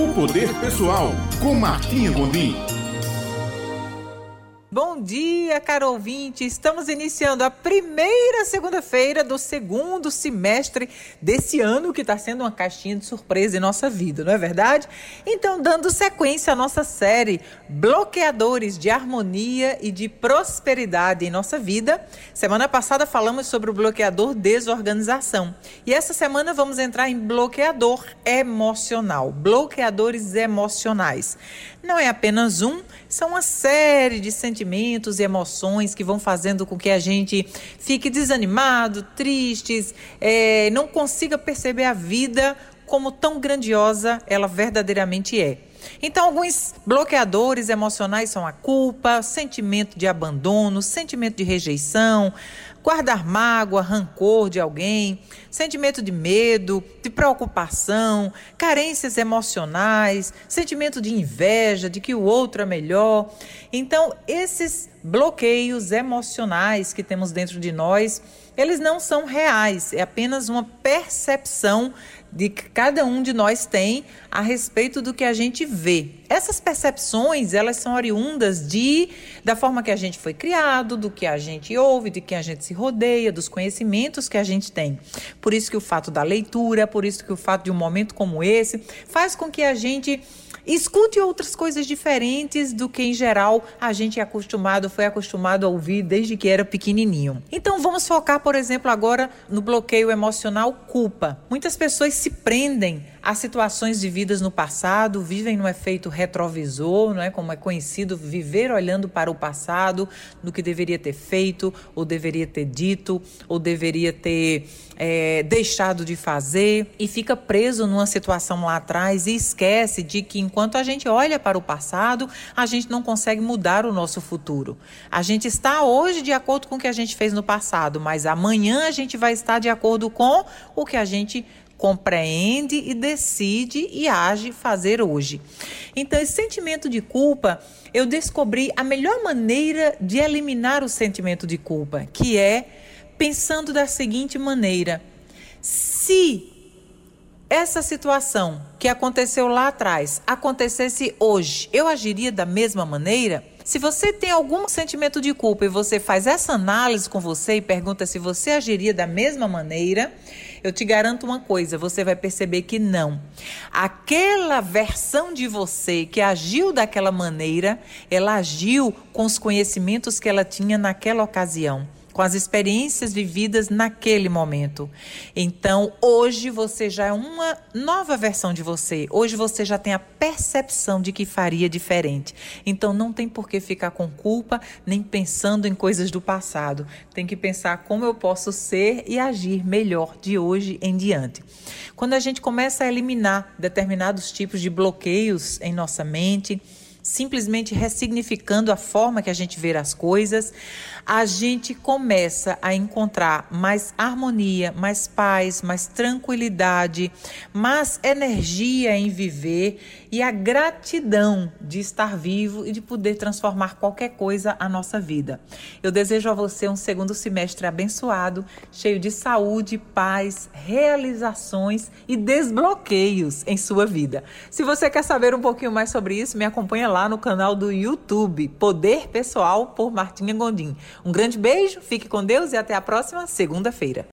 O Poder Pessoal, com Martinha Gondim. Bom dia, caro ouvinte. Estamos iniciando a primeira segunda-feira do segundo semestre desse ano, que está sendo uma caixinha de surpresa em nossa vida, não é verdade? Então, dando sequência à nossa série Bloqueadores de Harmonia e de Prosperidade em Nossa Vida. Semana passada falamos sobre o bloqueador desorganização. E essa semana vamos entrar em bloqueador emocional. Bloqueadores emocionais. Não é apenas um, são uma série de sentimentos e emoções que vão fazendo com que a gente fique desanimado, tristes, é, não consiga perceber a vida como tão grandiosa ela verdadeiramente é. Então, alguns bloqueadores emocionais são a culpa, sentimento de abandono, sentimento de rejeição, guardar mágoa, rancor de alguém, sentimento de medo, de preocupação, carências emocionais, sentimento de inveja, de que o outro é melhor. Então, esses bloqueios emocionais que temos dentro de nós, eles não são reais, é apenas uma percepção de que cada um de nós tem a respeito do que a gente vê. Essas percepções, elas são oriundas de da forma que a gente foi criado, do que a gente ouve, de quem a gente se rodeia, dos conhecimentos que a gente tem. Por isso que o fato da leitura, por isso que o fato de um momento como esse faz com que a gente Escute outras coisas diferentes do que em geral a gente é acostumado, foi acostumado a ouvir desde que era pequenininho. Então vamos focar, por exemplo, agora no bloqueio emocional culpa. Muitas pessoas se prendem a situações de vidas no passado, vivem no efeito retrovisor, não é como é conhecido, viver olhando para o passado, no que deveria ter feito, ou deveria ter dito, ou deveria ter é, deixado de fazer, e fica preso numa situação lá atrás e esquece de que enquanto a gente olha para o passado, a gente não consegue mudar o nosso futuro. A gente está hoje de acordo com o que a gente fez no passado, mas amanhã a gente vai estar de acordo com o que a gente compreende e decide e age fazer hoje. Então, esse sentimento de culpa, eu descobri a melhor maneira de eliminar o sentimento de culpa, que é pensando da seguinte maneira: se essa situação que aconteceu lá atrás acontecesse hoje, eu agiria da mesma maneira? Se você tem algum sentimento de culpa e você faz essa análise com você e pergunta se você agiria da mesma maneira, eu te garanto uma coisa: você vai perceber que não. Aquela versão de você que agiu daquela maneira, ela agiu com os conhecimentos que ela tinha naquela ocasião com as experiências vividas naquele momento. Então, hoje você já é uma nova versão de você. Hoje você já tem a percepção de que faria diferente. Então, não tem por que ficar com culpa nem pensando em coisas do passado. Tem que pensar como eu posso ser e agir melhor de hoje em diante. Quando a gente começa a eliminar determinados tipos de bloqueios em nossa mente, simplesmente ressignificando a forma que a gente vê as coisas, a gente começa a encontrar mais harmonia, mais paz, mais tranquilidade, mais energia em viver e a gratidão de estar vivo e de poder transformar qualquer coisa a nossa vida. Eu desejo a você um segundo semestre abençoado, cheio de saúde, paz, realizações e desbloqueios em sua vida. Se você quer saber um pouquinho mais sobre isso, me acompanha lá no canal do YouTube Poder Pessoal por Martinha Gondim. Um grande beijo, fique com Deus e até a próxima segunda-feira.